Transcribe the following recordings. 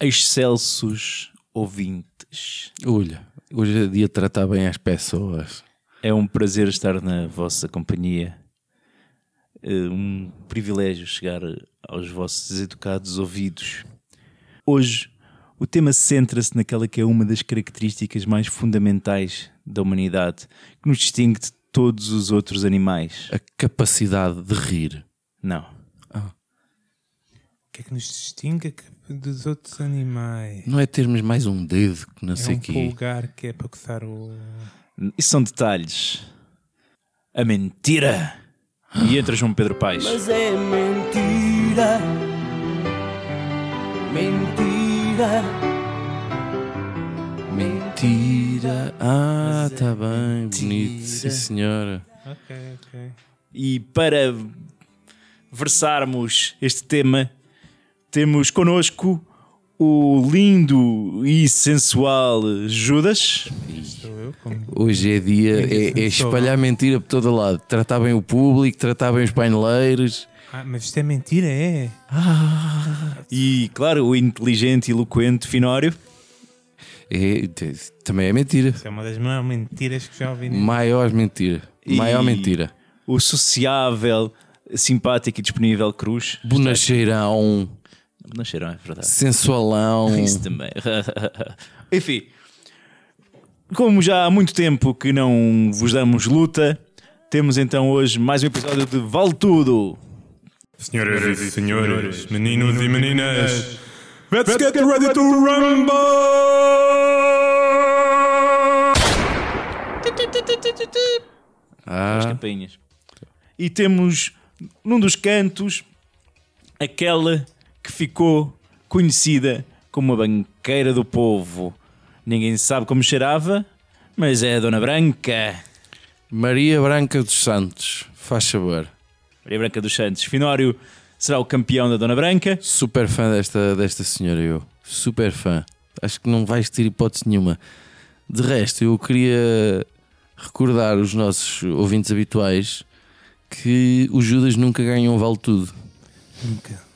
Excelsos ouvintes. Olha, hoje é dia de tratar bem as pessoas. É um prazer estar na vossa companhia. É um privilégio chegar aos vossos educados ouvidos. Hoje, o tema centra-se naquela que é uma das características mais fundamentais da humanidade, que nos distingue de todos os outros animais. A capacidade de rir. Não. O que é que nos distingue dos outros animais? Não é termos mais um dedo que não É sei um quê. pulgar que é para coçar o. Isso são detalhes. A mentira. E entra João Pedro Paes. Mas é mentira, mentira. Mentira. Ah, tá bem, bonito. Sim, mentira. senhora. Ok, ok. E para versarmos este tema, temos connosco o lindo e sensual Judas. Sou eu como. Hoje é dia, é, é espalhar mentira por todo lado. Tratar bem o público, tratar bem os paineleiros. Ah, mas isto é mentira, é? E, claro, o inteligente e eloquente Finório. É, também é mentira. Isso é uma das maiores mentiras que já ouvi. Maior mentira. Maior E mentira. O sociável, simpático e disponível Cruz. Bonacheirão, Não cheiram, é verdade. sensualão. Isso também. Enfim, como já há muito tempo que não vos damos luta, temos então hoje mais um episódio de Vale Tudo. Senhoras e senhores, meninos e meninas, let's get ready to rumble! As Ah, campainhas. E temos num dos cantos aquela que ficou conhecida como a banqueira do povo. Ninguém sabe como cheirava, mas é a Dona Branca. Maria Branca dos Santos, faz saber. Maria Branca dos Santos. Finório será o campeão da Dona Branca. Super fã desta, desta senhora, eu. Super fã. Acho que não vais ter hipótese nenhuma. De resto, eu queria recordar os nossos ouvintes habituais que o Judas nunca ganhou um vale tudo. Nunca.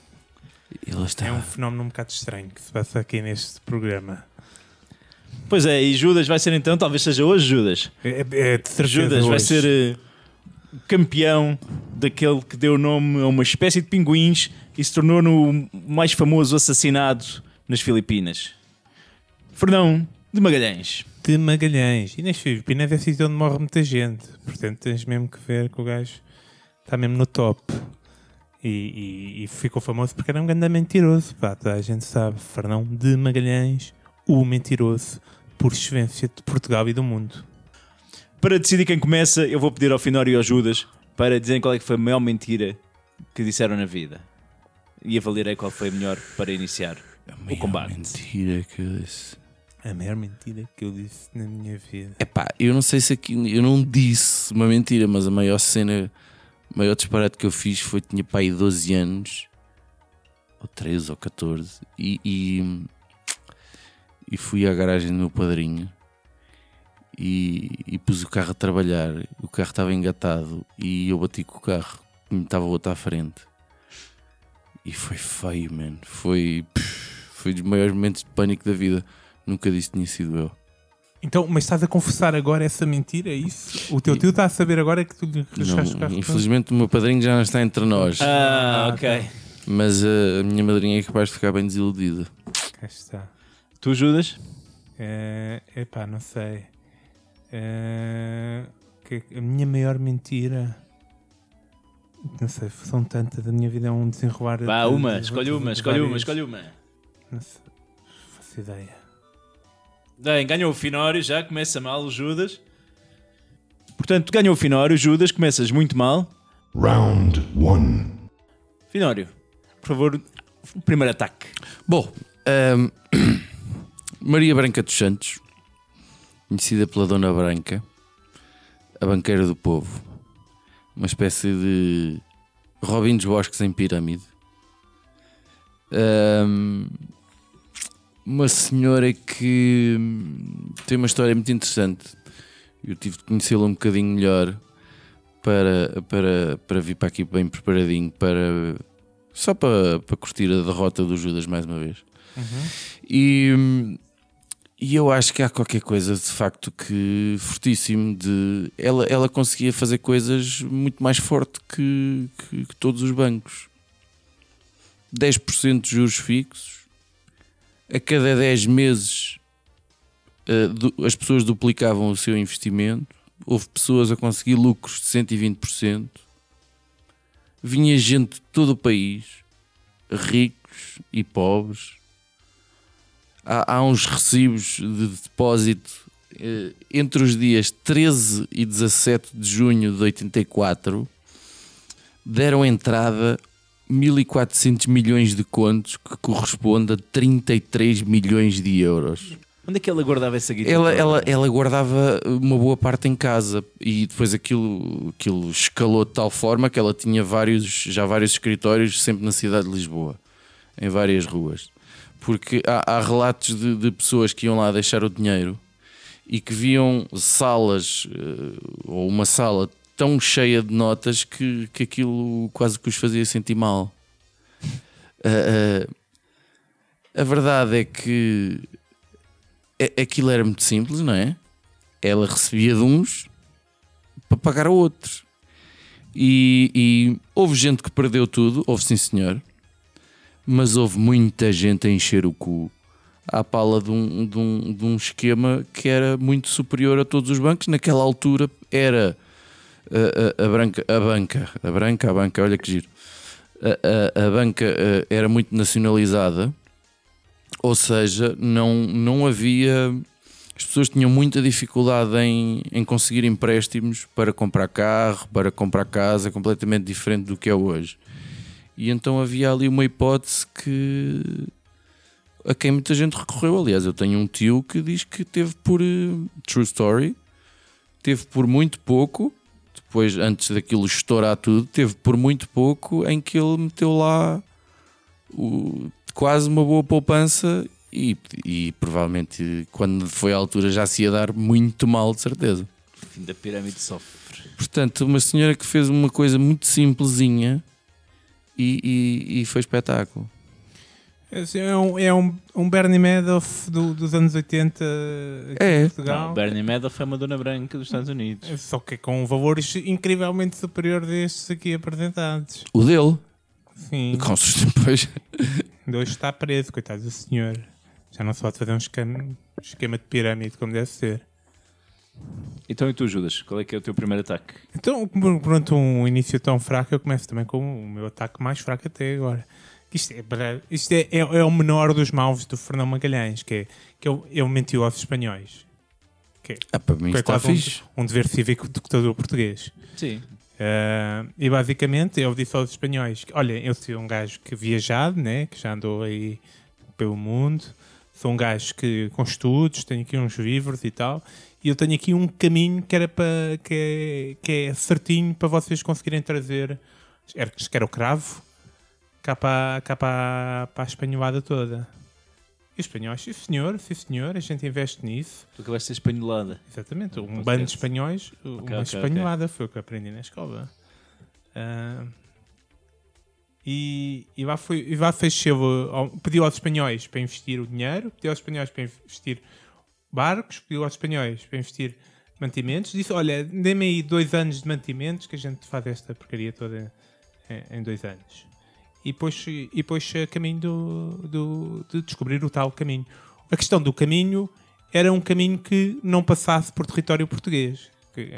É um fenómeno um bocado estranho que se passa aqui neste programa. Pois é, e Judas vai ser então, talvez seja hoje Judas. É, é de certeza Judas vai hoje. ser eh, campeão daquele que deu nome a uma espécie de pinguins e se tornou no mais famoso assassinado nas Filipinas. Fernão de Magalhães. de Magalhães. E nas Filipinas é sítio onde morre muita gente. Portanto, tens mesmo que ver que o gajo está mesmo no top. E, e- e ficou famoso porque era um grande mentiroso. Pá, toda a gente sabe. Fernão de Magalhães, o mentiroso por excelência de Portugal e do mundo. Para decidir quem começa, eu vou pedir ao Finório e ao Judas para dizerem qual é que foi a maior mentira que disseram na vida. E avaliarei qual foi a melhor para iniciar o combate. Mentira que eu disse. A maior mentira que eu disse na minha vida. Epá, eu não sei se aqui. Eu não disse uma mentira, mas a maior cena. O maior disparate que eu fiz foi tinha pai 12 anos, ou 13 ou 14, e, e, e fui à garagem do meu padrinho e, e pus o carro a trabalhar. O carro estava engatado e eu bati com o carro, me estava outro à frente. E foi feio, mano. Foi, foi dos maiores momentos de pânico da vida. Nunca disse que tinha sido eu. Então, mas estás a confessar agora essa mentira? É isso? O teu tio está a saber agora que tu lhe Não, carro? infelizmente o meu padrinho já não está entre nós, Ah, ok. mas uh, a minha madrinha é capaz de ficar bem desiludida. Cá está. Tu, Judas? É, epá, não sei. É, que- a minha maior mentira. Não sei, são tantas. A minha vida é um desenrolar. Vá, de- uma, de- escolhe uma, escolhe uma, escolhe uma. Não sei, faço ideia. Bem, ganhou o Finório, já começa mal o Judas. Portanto, ganhou o Finório, Judas, começas muito mal. Round one. Finório, por favor, o primeiro ataque. Bom, ahm, Maria Branca dos Santos, conhecida pela Dona Branca, a banqueira do povo, uma espécie de Robin dos Bosques em Pirâmide. Ahm, uma senhora que hum, tem uma história muito interessante. Eu tive de conhecê-la um bocadinho melhor para, para, para vir para aqui bem preparadinho para só para, para curtir a derrota do Judas mais uma vez. E, hum, e eu acho que há qualquer coisa de facto que fortíssimo de ela, ela conseguia fazer coisas muito mais forte que, que, que todos os bancos. 10% de juros fixos, a cada 10 meses eh, as pessoas duplicavam o seu investimento, houve pessoas a conseguir lucros de 120%, vinha gente de todo o país, ricos e pobres. Há, há uns recibos de depósito eh, entre os dias 13 e 17 de junho de 84 deram entrada 1400 milhões de contos que corresponde a 33 milhões de euros. Onde é que ela guardava essa guitarra? Ela, ela, ela guardava uma boa parte em casa e depois aquilo, aquilo escalou de tal forma que ela tinha vários, já vários escritórios sempre na cidade de Lisboa, em várias ruas. Porque há, há relatos de, de pessoas que iam lá deixar o dinheiro e que viam salas eh, ou uma sala tão cheia de notas que, que aquilo quase que os fazia sentir mal. Ah, ah, a verdade é que aquilo era muito simples, não é? Ela recebia de uns para pagar a outros. E, e houve gente que perdeu tudo, houve sim senhor, mas houve muita gente a encher o cu à pala de um, de, um, de um esquema que era muito superior a todos os bancos. Naquela altura era a, a, a branca, a banca, a branca, a banca, olha que giro. A, a, banca eh, era muito nacionalizada, ou seja, não, não havia. As pessoas tinham muita dificuldade em, em conseguir empréstimos para comprar carro, para comprar casa, completamente diferente do que é hoje. E então havia ali uma hipótese que a quem muita gente recorreu. Aliás, eu tenho um tio que diz que teve por eh, True Story, teve por muito pouco, depois antes daquilo estourar tudo, teve por muito pouco em que ele meteu lá o- quase uma boa poupança e, e provavelmente quando foi à altura já se ia dar muito mal, de certeza. O fim da pirâmide sofre. Portanto, uma senhora que fez uma coisa muito simplesinha e, e- e foi espetáculo. Esse É um, é um, um Bernie Madoff do- dos anos 80 aqui É. em Não, Portugal. Bernie Madoff foi uma dona branca dos Estados Unidos. Só que com valores incrivelmente superiores destes aqui apresentados. O dele, Sim. com depois. Hoje está preso, coitado do senhor. Já não se pode fazer um esquema, esquema de pirâmide como deve ser. Então e tu, Judas? Qual é que é o teu primeiro ataque? Então, pronto, um início tão fraco, eu começo também com o meu ataque mais fraco até agora. Isto é, para- isto é, é, é o menor dos maus do Fernão Magalhães, que é que ele, ele mentiu aos espanhóis. Que é, Ah, para mim que é está um- fixe. um, dever cívico do todo português. Sim. Ah, e basicamente ele disse aos espanhóis: que, Olha, eu sou um gajo que viajado, né, que já andou aí pelo mundo, sou um gajo que, com estudos, tenho aqui uns livros e tal, e eu tenho aqui um caminho que, era para, que, é, que é certinho para vocês conseguirem trazer, era, que era o cravo, cá para, cá para, para a espanholada toda. E os espanhóis, sim senhor, sim senhor, a gente investe nisso. Tu acabaste de ser espanholada. Exatamente, um Podcast. bando de espanhóis, uma ok, ok. espanholada, foi o que aprendi na escola. Ah, e, e lá, foi, e lá fez pediu aos espanhóis para investir o dinheiro, pediu aos espanhóis para investir barcos, pediu aos espanhóis para investir mantimentos, disse, olha, dê-me aí dois anos de mantimentos que a gente faz esta porcaria toda em, em dois anos. E depois, e depois a caminho do, do- de descobrir o tal caminho. A questão do caminho era um caminho que não passasse por território português. Que,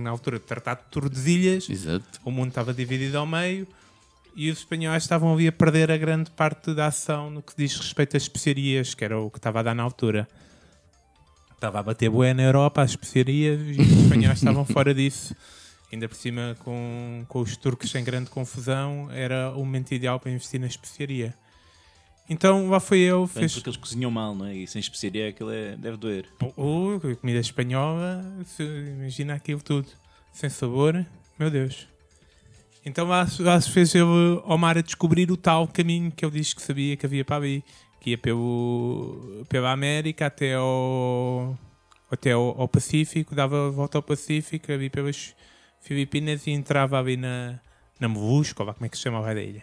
na altura de Tratado de Tordesilhas, Exato. o mundo estava dividido ao meio e os espanhóis estavam ali a perder a grande parte da ação no que diz respeito às especiarias, que era o que estava a dar na altura. Estava a bater bué na Europa, as especiarias, e os espanhóis estavam fora disso. Ainda por cima, com, com os turcos em grande confusão, era o momento ideal para investir na especiaria. Então lá foi eu, Bem, fez porque eles cozinham mal, não é? E sem especiaria aquilo é, deve doer. Oh, comida espanhola, imagina aquilo tudo. Sem sabor, meu Deus. Então lá, se- lá se fez ele, ao mar a descobrir o tal caminho que ele disse que sabia que havia para ali, que ia pelo, pela América até ao, até ao, ao Pacífico, dava a volta ao Pacífico, ali pelas Filipinas e entrava ali na, na Molusco, ou lá como é que se chama a ilha.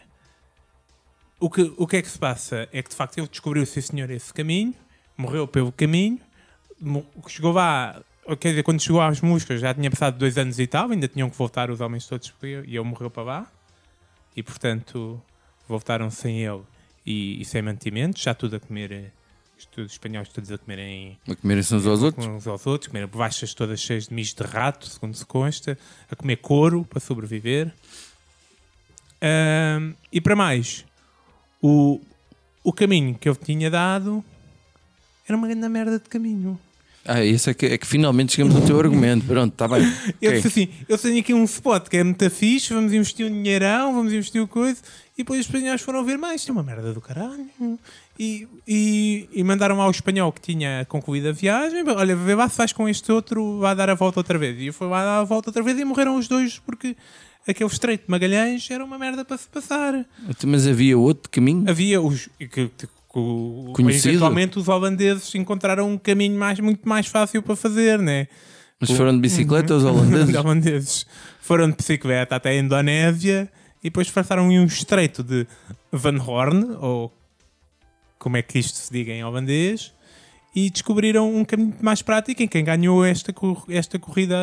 O que, o que é que se passa? É que de facto ele descobriu, sim senhor, esse caminho, morreu pelo caminho, chegou lá, quer dizer, quando chegou às músicas já tinha passado dois anos e tal, ainda tinham que voltar os homens todos ele, e ele morreu para lá, e portanto voltaram sem ele e, e sem mantimentos, já tudo a comer, eh, os espanhóis todos a comerem A comerem-se uns aos outros. uns aos outros, comer bolachas todas cheias de mijo de rato, segundo se consta, a comer couro para sobreviver. Ahm, e para mais, o, o caminho que eu tinha dado era uma grande merda de caminho. Ah, isso é que, é que finalmente chegamos ao teu argumento. Pronto, está bem. Eu Ok. disse assim: eu tenho aqui um spot que é muito fixe, vamos investir um dinheirão, vamos investir o coisa. E depois os espanhóis foram ver mais, isto é uma merda do caralho. E, e, e mandaram ao espanhol que tinha concluído a viagem: olha, vê lá se faz com este outro, vai dar a volta outra vez. E fui lá dar a volta outra vez e morreram os dois porque aquele estreito de Magalhães era uma merda para se passar. Mas havia outro caminho? Havia os. Que, que, Conhecido? eventualmente os holandeses encontraram um caminho mais, muito mais fácil para fazer, né? Mas foram de bicicleta os Os holandeses? holandeses foram de bicicleta até a Indonésia e depois passaram em um estreito de Van Horn, ou como é que isto se diga em holandês, e descobriram um caminho mais prático em quem ganhou esta, esta corrida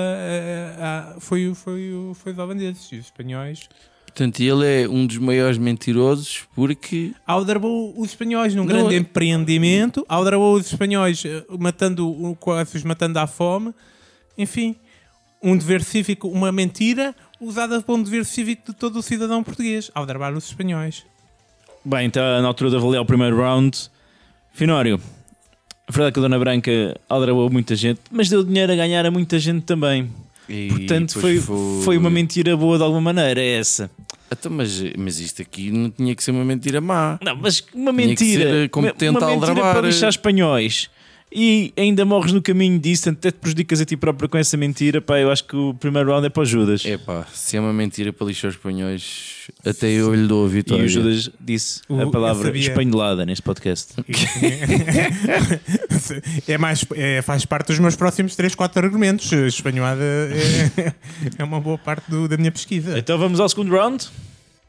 foi, foi, foi os holandeses e os espanhóis. Portanto, ele é um dos maiores mentirosos porque Aldrabou os espanhóis num Não, grande é- empreendimento, aldrabou os espanhóis eh, matando, quase os matando à fome. Enfim, um dever cívico, uma mentira usada para um dever cívico de todo o cidadão português, aldrabar os espanhóis. Bem, então na altura de avaliar o primeiro round. Finório, a verdade é que a Dona Branca aldrabou muita gente, mas deu dinheiro a ganhar a muita gente também. E Portanto, foi, depois foi uma mentira boa de alguma maneira, é essa. Então, mas, mas isto aqui não tinha que ser uma mentira má. Não, mas uma Tinha que mentira. ser competente uma a mentira para lixar espanhóis. E ainda morres no caminho disso, até te prejudicas a ti próprio com essa mentira. Pá, eu acho que o primeiro round é para o Judas. É pá, se é uma mentira para lixar os espanhóis, até eu lhe dou a e vitória. o Judas disse O- a palavra espanholada neste podcast. é mais, é, faz parte dos meus próximos 3, 4 argumentos. Espanholada é, é uma boa parte do- da minha pesquisa. Então vamos ao segundo round.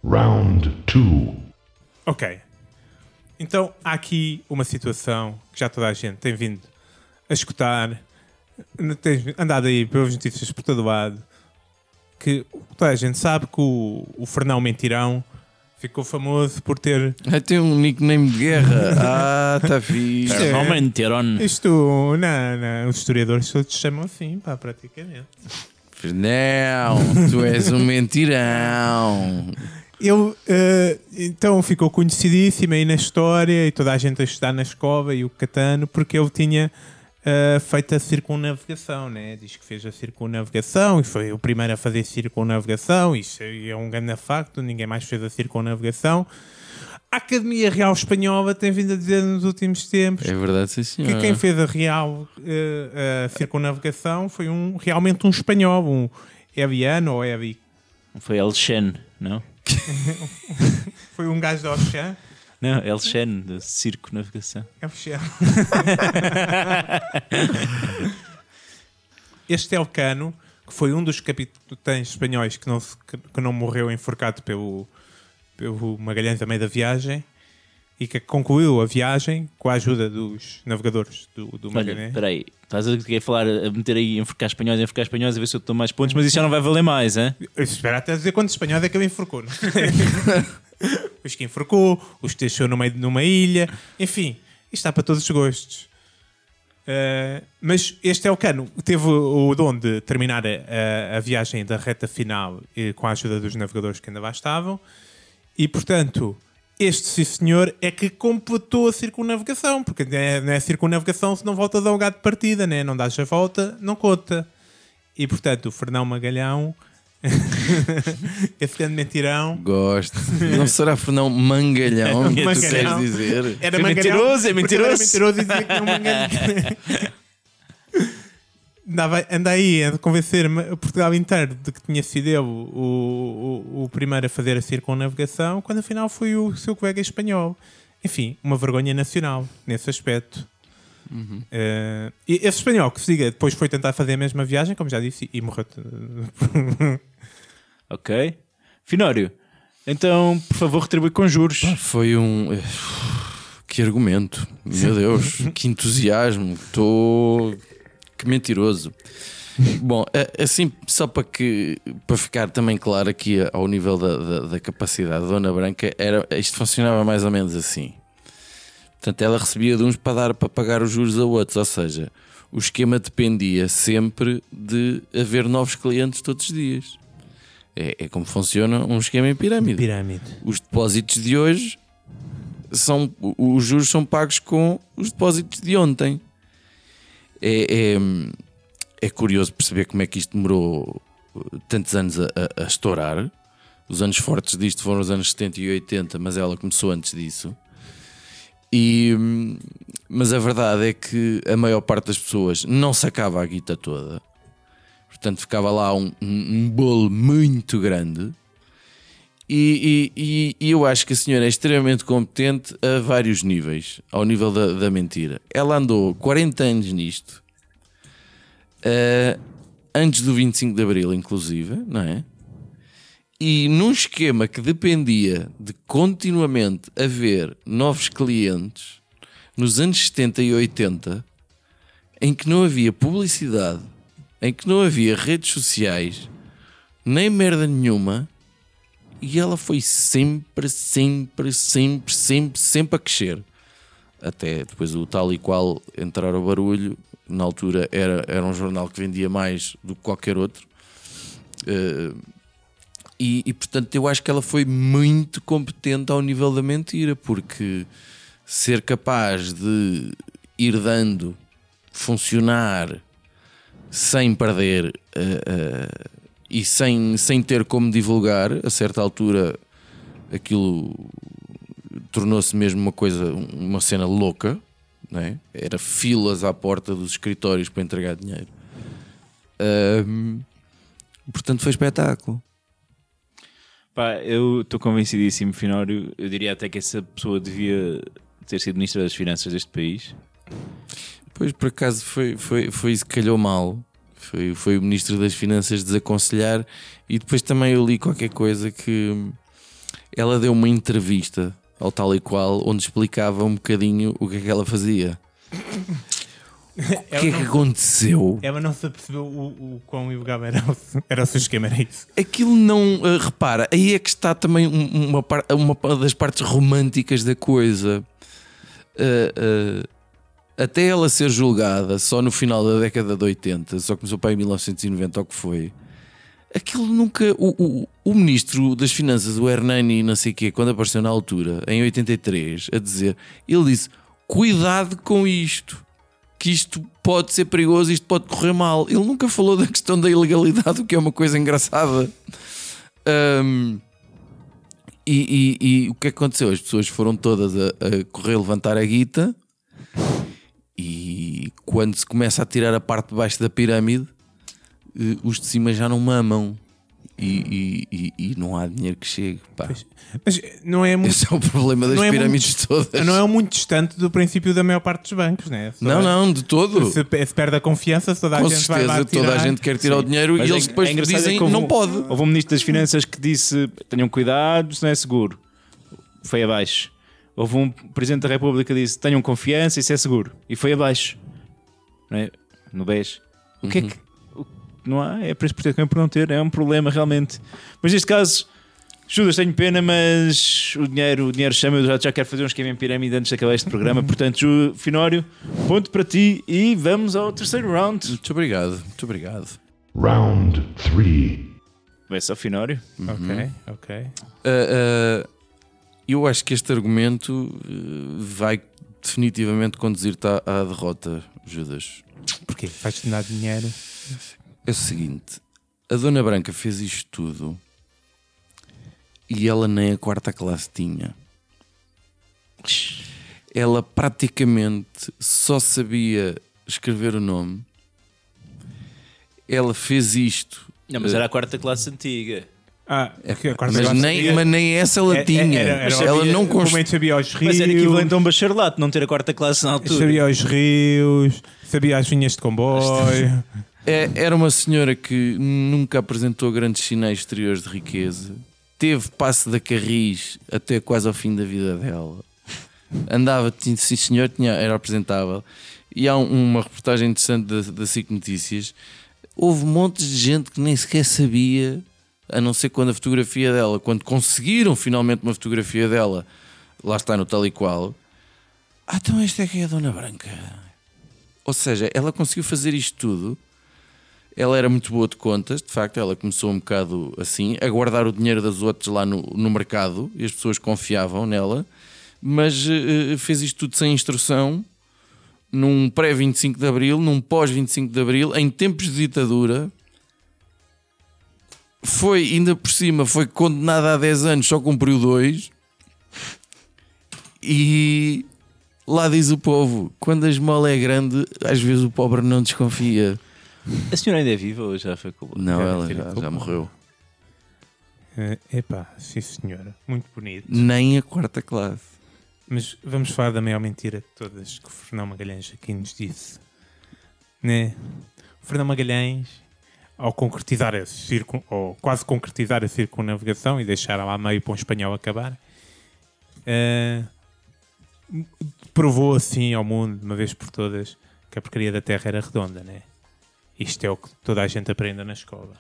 Round two. Ok. Então há aqui uma situação que já toda a gente tem vindo a escutar, tem andado aí pelas notícias por todo lado, que toda a gente sabe que o, o Fernão Mentirão ficou famoso por ter Ah, tem um nickname de guerra. Ah, está fixe. É. Não isto, não, não, os historiadores todos chamam assim, pá, praticamente. Não, tu és um mentirão. Ele eh, então ficou conhecidíssimo aí na história e toda a gente a estudar na escola e o Catano porque ele tinha eh, feito a circunnavigação, né? Diz que fez a circunnavigação e foi o primeiro a fazer circunnavigação. Isso é um grande facto, ninguém mais fez a circunnavigação. A Academia Real Espanhola tem vindo a dizer nos últimos tempos É verdade, sim que quem fez a real eh, a circunnavigação foi um, realmente um espanhol, um Eviano ou Evi. Foi Elchen, não? Foi um gajo de Oxã. Não, Elchen, de Circo Navegação. É o Shell. este Elcano, que foi um dos capitães espanhóis que não, que, que não morreu enforcado pelo, pelo Magalhães a meio da viagem e que concluiu a viagem com a ajuda dos navegadores do, do Olha, Magalhães. espera aí. Estás a querer falar, a meter aí, enforcar espanhóis, enforcar espanhóis, a ver se eu dou mais pontos, mas isso já não vai valer mais, hein? Eu espero até dizer quantos espanhóis é que ele enforcou. não é? os que enforcou, os que deixou no meio de numa ilha, enfim, isto está para todos os gostos. Uh, mas este é o cano. Teve o dom de terminar a, a- a viagem da reta final eh, com a ajuda dos navegadores que ainda lá estavam. E, portanto, este, sim senhor, é que completou a circunnavigação. Porque não é, não é circunnavigação se não voltas ao lugar de partida, né? não dás a volta, não conta. E, portanto, o Fernão Magalhão, esse grande mentirão, Gosto. Não será Fernão Mangalhão? que tu queres dizer? Era É mangalhão, mentiroso, é mentiroso. Era mentiroso e dizia que não mangalhão. andava, anda aí a convencer-me o Portugal inteiro de que tinha sido ele o, o, o primeiro a fazer a circunnavegação, quando afinal foi o seu colega espanhol. Enfim, uma vergonha nacional nesse aspecto. Eh, e esse espanhol que se diga depois foi tentar fazer a mesma viagem, como já disse, e morreu. Ok. Finório, então, por favor, retribui com juros. Foi um. eh, Que argumento, meu Deus, que entusiasmo, estou. Que mentiroso. Bom, assim, só para que para ficar também claro aqui ao nível da, da, da capacidade da Dona Branca, era, isto funcionava mais ou menos assim. Portanto, ela recebia de uns para dar para pagar os juros a outros, ou seja, o esquema dependia sempre de haver novos clientes todos os dias. É, é como funciona um esquema em pirâmide Pirâmide. os depósitos de hoje são os juros são pagos com os depósitos de ontem. É, é, é curioso perceber como é que isto demorou tantos anos a, a- a estourar. Os anos fortes disto foram os anos 70 e 80, mas ela começou antes disso. E, hum, mas a verdade é que a maior parte das pessoas não sacava a guita toda. Portanto, ficava lá um, um, um bolo muito grande. E, e- e- eu acho que a senhora é extremamente competente a vários níveis, ao nível da, da mentira. Ela andou 40 anos nisto, eh, antes do 25 de Abril, inclusive, não é? E num esquema que dependia de continuamente haver novos clientes, nos anos 70 e 80, em que não havia publicidade, em que não havia redes sociais, nem merda nenhuma, e ela foi sempre, sempre, sempre, sempre, sempre a crescer. Até depois o tal e qual entrar ao barulho, na altura era, era um jornal que vendia mais do que qualquer outro. Eh, e, e, portanto eu acho que ela foi muito competente ao nível da mentira, porque ser capaz de ir dando, funcionar sem perder eh, eh, e sem, sem ter como divulgar, a certa altura aquilo tornou-se mesmo uma coisa, uma cena louca, não é? era filas à porta dos escritórios para entregar dinheiro. Portanto, foi espetáculo. Pá, eu estou convencidíssimo, Finório. Eu diria até que essa pessoa devia ter sido Ministra das Finanças deste país. Pois por acaso foi, foi, foi isso que calhou mal. Foi, foi o Ministro das Finanças desaconselhar e depois também eu li qualquer coisa que ela deu uma entrevista ao tal e qual onde explicava um bocadinho o que é que ela fazia. O que é que aconteceu? Ela não se apercebeu o, o quão ilegal era o, era o seu esquema, era isso. Aquilo não. ah, repara, aí é que está também um- uma, uma das partes românticas da coisa. Ah, ah, até ela ser julgada só no final da década de 80, só começou para em 1990, ou que foi. Aquilo nunca. O, o, o ministro das Finanças, o Hernani, não sei o quê, quando apareceu na altura, em 83, a dizer, ele disse: cuidado com isto que isto pode ser perigoso, isto pode correr mal. Ele nunca falou da questão da ilegalidade, o que é uma coisa engraçada. Ahm, e, e- e o é que aconteceu? As pessoas foram todas a, a correr levantar a guita e quando se começa a tirar a parte de baixo da pirâmide, eh, os de cima já não mamam. E, e- e- e não há dinheiro que chegue. pá. Mas não é muito, Esse é o problema das é pirâmides todas. não é muito distante do princípio da maior parte dos bancos, né? Se não, toda- não, de todo. Se, se perde a confiança, se toda a Com gente vai lá certeza, toda a tirar. gente quer tirar o dinheiro Mas e é- eles depois é engraçado é dizem que houve não um- pode. Houve um Ministro das Finanças que disse tenham cuidado, isso não é seguro. Foi abaixo. Houve um Presidente da República que disse tenham confiança, isso é seguro. E foi abaixo. Não é? No BES. O que é que. o- Não há, é preço por ter, por não ter, é um problema realmente. Mas neste caso, Judas, tenho pena, mas o dinheiro, o dinheiro chama, eu já, já quero fazer um esquema em pirâmide antes de acabar este programa. Portanto, Ju, Finório, ponto para ti e vamos ao terceiro round. Muito obrigado, muito obrigado. Round three. Vai só Finório. Ok, ok. Uh, uh, eu acho que este argumento uh, vai definitivamente conduzir-te à, à derrota, Judas. Porquê? Vais-te dar dinheiro. É o seguinte: a Dona Branca fez isto tudo e ela nem a quarta classe tinha. Ela praticamente só sabia escrever o nome ela fez isto. Não, mas era a quarta classe antiga. Ah, a quarta Mas classe nem, seria- mas nem essa ela É- é- tinha. era- era- ela sabia- não Como é que sabia os rios, Mas era equivalente a um bacharelato, não ter a quarta classe na altura. sabia os rios, sabia as vinhas de comboio. É, era uma senhora que nunca apresentou grandes sinais exteriores de riqueza. Teve passe da Carris até quase ao fim da vida dela. Andava, tinha- sim senhor, tinha, era apresentável. E há um- uma reportagem interessante da, da SIC Notícias. Houve montes de gente que nem sequer sabia, a não ser quando a fotografia dela, quando conseguiram finalmente uma fotografia dela, lá está no tal e qual. Ah, então esta é que é a Dona Branca. Ou seja, ela conseguiu fazer isto tudo. Ela era muito boa de contas, de facto, ela começou um bocado assim, a guardar o dinheiro das outras lá no, no mercado e as pessoas confiavam nela, mas eh, fez isto tudo sem instrução, num pré-25 de Abril, num pós-25 de Abril, em tempos de ditadura. Foi, ainda por cima, foi condenada a 10 anos, só cumpriu dois. E lá diz o povo: quando a esmola é grande, às vezes o pobre não desconfia. A senhora ainda é viva ou já foi com Não, ela já, já morreu. Eh, Epá, sim senhora, muito bonito. Nem a quarta classe. Mas vamos falar da maior mentira de todas que o Fernão Magalhães aqui nos disse. Né? O Fernão Magalhães, ao concretizar a circun... ou quase concretizar a circunnavigação e deixar lá meio para um espanhol acabar, eh, provou assim ao mundo, de uma vez por todas, que a porcaria da Terra era redonda, né? Isto é o que toda a gente aprende na escola.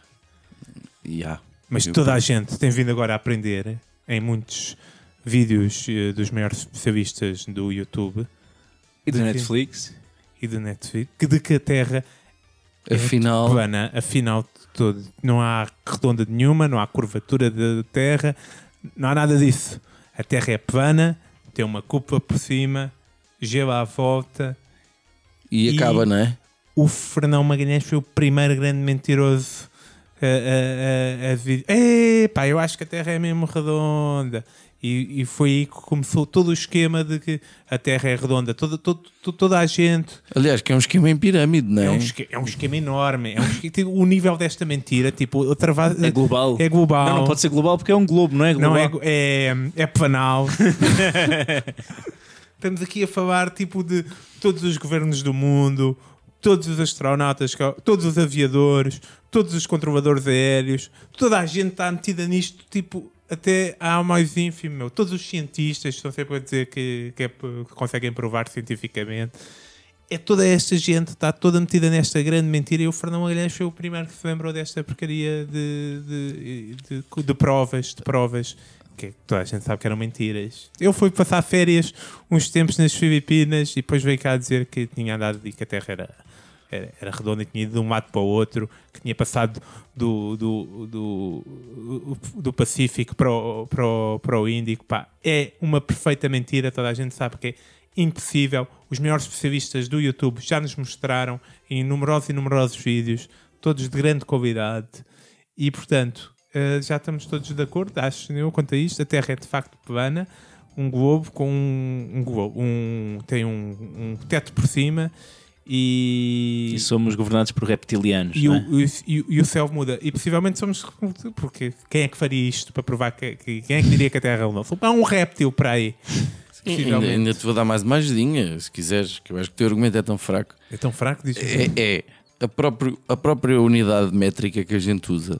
Ya. Mas toda a gente tem vindo agora a aprender em muitos vídeos eh, dos maiores especialistas do YouTube E do? Netflix? e do Netflix que de que a Terra Afinal, plana, afinal de tudo, não há redonda nenhuma, não há curvatura da Terra, não há nada disso. A Terra é plana, tem uma cúpula por cima, gelo à volta. e e- acaba, não é? O Fernão Magalhães foi o primeiro grande mentiroso a, a, a, a vir. Epá, eu acho que a Terra é mesmo redonda. E, e foi aí que começou todo o esquema de que a Terra é redonda. Toda, todo, to- toda a gente. Aliás, que é um esquema em pirâmide, não é? É um, esque- é um esquema enorme. É um esque- tipo, o nível desta mentira, tipo, outra va- É global. É global. Não, não pode ser global porque é um globo, não é global? Não, é, é, é panal. Estamos aqui a falar tipo de todos os governos do mundo, todos os astronautas, todos os aviadores, todos os controladores aéreos, toda a gente está metida nisto, tipo, até ao mais ínfimo, meu. Todos os cientistas estão sempre a dizer que, que, é que conseguem provar cientificamente. É toda esta gente, está toda metida nesta grande mentira e o Fernão Magalhães foi o primeiro que se lembrou desta porcaria de, de, de, de provas, de provas que toda a gente sabe que eram mentiras. Eu fui passar férias uns tempos nas Filipinas e depois veio cá dizer que tinha andado e que a Terra era, era, era redonda e tinha ido de um lado para o outro, que tinha passado do, do, do, do Pacífico para o, para, o, para o Índico. Pá, é uma perfeita mentira, toda a gente sabe que é impossível. Os maiores especialistas do YouTube já nos mostraram em numerosos e numerosos vídeos, todos de grande qualidade. E portanto, eh, já estamos todos de acordo, acho eu, quanto a isto. A Terra é de facto plana, um globo com um, um globo, um, tem um, um teto por cima e, E somos governados por reptilianos. e, é? o- e e o céu muda. E possivelmente somos. Porque quem é que faria isto para provar que. que- quem é que diria que a Terra é redonda? Há um réptil para aí. Ainda, ainda te vou dar mais uma ajudinha, se quiseres, que eu acho que o teu argumento é tão fraco. É tão fraco, diz É, é a, próprio, a própria unidade métrica que a gente usa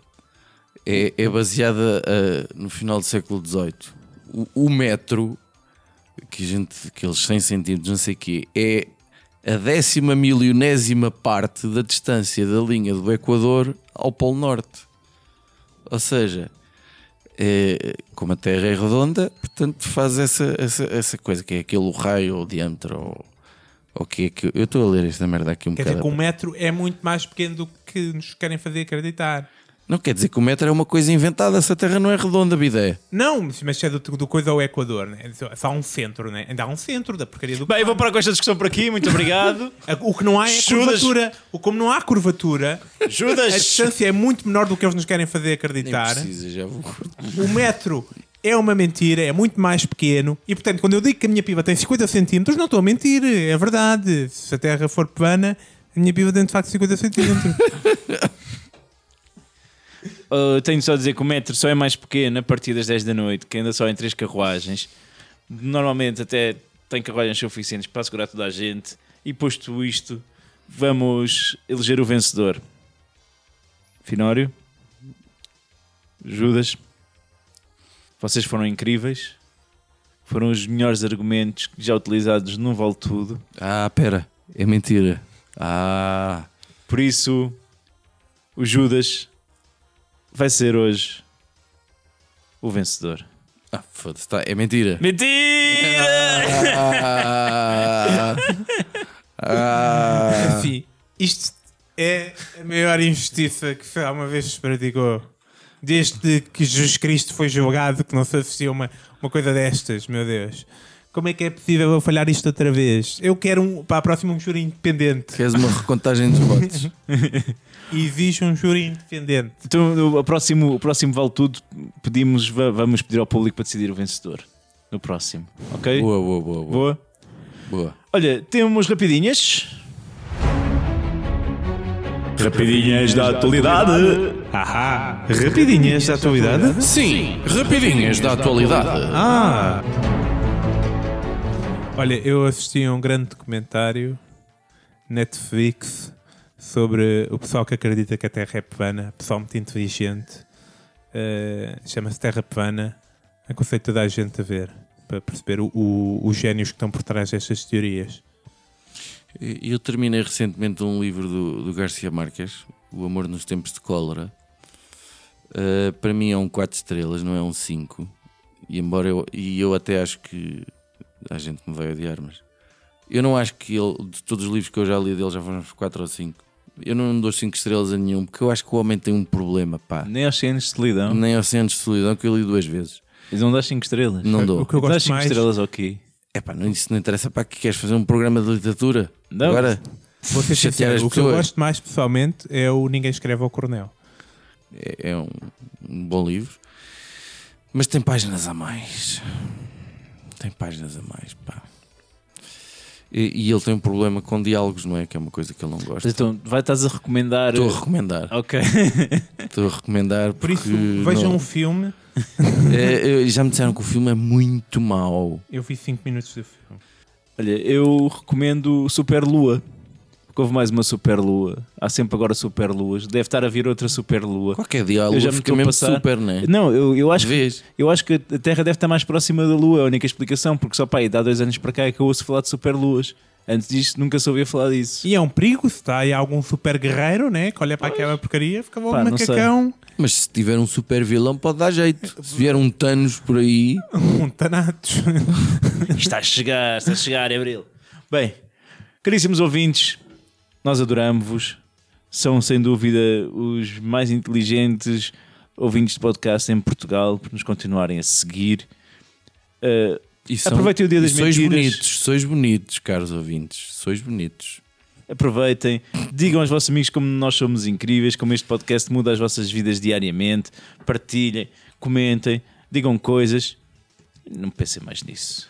é, é baseada ah, no final do século XVIII. O, o metro, que a gente, aqueles 100 centímetros, não sei o quê, é a décima milionésima parte da distância da linha do Equador ao Polo Norte. Ou seja, é, como a Terra é redonda, portanto faz essa, essa, essa coisa que é aquele raio ou diâmetro ou, ou que é que eu estou a ler esta merda aqui um Quer dizer bocado. que um metro é muito mais pequeno do que nos querem fazer acreditar. Não quer dizer que o metro é uma coisa inventada, se a Terra não é redonda, bidé. Não, mas- mas é do, do coisa ao Equador, né? Só há um centro, né? Ainda há um centro da porcaria do Bem, vou parar com esta discussão por aqui, muito obrigado. O que não há é Judas. curvatura. O, como não há curvatura, a Judas! distância é muito menor do que eles nos querem fazer Nem acreditar. precisa, já vou. O metro é uma mentira, é muito mais pequeno. E portanto, quando eu digo que a minha piva tem 50 centímetros, não estou a mentir, é verdade. Se a Terra for plana, a minha piva tem de facto 50 centímetros. Uh, tenho só a dizer que o metro só é mais pequeno a partir das 10 da noite, que ainda só em três carruagens. Normalmente até tem carruagens suficientes para segurar toda a gente. E posto isto, vamos eleger o vencedor. Finório, Judas, vocês foram incríveis. Foram os melhores argumentos já utilizados num Vale Tudo. Ah, pera, é mentira. Ah, Por isso, o Judas vai ser hoje o vencedor. ah foda-se, tá, é mentira. Mentira! Ah, ah, Enfim, isto é a maior injustiça que foi alguma vez se praticou. Desde que Jesus Cristo foi julgado, que não se oferecia uma, uma coisa destas, meu Deus. Como é que é possível eu falhar isto outra vez? Eu quero um, para a próxima um júri independente. queres uma recontagem dos votos? E exige um júri independente. Então, o próximo, o próximo Vale Tudo, pedimos, va- vamos pedir ao público para decidir o vencedor. No próximo, ok? Boa, boa, boa, boa. Boa. boa. Olha, temos rapidinhas. Rapidinhas da atualidade. Ahá! Rapidinhas da atualidade? Sim, rapidinhas da atualidade. Ah! Olha, eu assisti a um grande documentário Netflix sobre o pessoal que acredita que a Terra é plana, pessoal muito inteligente. Eh, Chama-se Terra Plana. Aconselho toda a gente a ver para perceber o- o- os génios que estão por trás destas teorias. Eu terminei recentemente um livro do, do Garcia Marques, O Amor nos Tempos de Cólera. Uh, para mim é um 4 estrelas, não é um 5. E embora eu, e eu até acho que a gente me vai odiar, mas eu não acho que ele, de todos os livros que eu já li dele, já foram uns 4 ou 5. Eu não dou 5 estrelas a nenhum, porque eu acho que o homem tem um problema, pá. Nem aos cenos de solidão. Nem Oceanos de Solidão, que eu li duas vezes. Eles não dás 5 estrelas. Não O dou. que eu Dás gosto 5 mais. estrelas ao quê? É pá, não, isso não interessa para que queres fazer um programa de literatura. Não. Agora, Vou ser Chatear as o que eu pessoas. gosto mais pessoalmente é o Ninguém Escreve ao Coronel. é, é um, um bom livro, mas tem páginas a mais. Tem páginas a mais, pá. E, e ele tem um problema com diálogos, não é? Que é uma coisa que ele não gosta. Então, vai estás a recomendar. Estou a recomendar. Ok. Estou a recomendar. Por isso, vejam não- um filme. É, já me disseram que o filme é muito mau. Eu vi 5 minutos do filme. Olha, eu recomendo Super Lua. Porque houve mais uma Super Lua. Há sempre agora Super Luas. Deve estar a vir outra Super Lua. Qualquer diálogo Eu já me fica a mesmo passar. super, não é? Não, eu, eu, acho que, eu acho que a Terra deve estar mais próxima da Lua. É a única explicação. Porque só pá, aí, dá dois anos para cá é que eu ouço falar de Super Luas. Antes disto, nunca soube falar disso. E é um perigo se está aí algum super logo né? Que olha para aquela porcaria, fica logo Pá, macacão, Mas se tiver um super vilão, pode dar jeito. Se vier um Thanos por aí, um tanatos. Está a chegar, está a chegar, Abril. Bem, caríssimos ouvintes, nós adoramos-vos. São sem dúvida os mais inteligentes ouvintes de podcast em Portugal por nos continuarem a seguir. Uh, são- Aproveitem o dia das sois mentiras. bonitos, sois bonitos, caros ouvintes. Sois bonitos. aproveitem, digam aos vossos amigos como nós somos incríveis, como este podcast muda as vossas vidas diariamente. Partilhem, comentem, digam coisas. Não pensem mais nisso.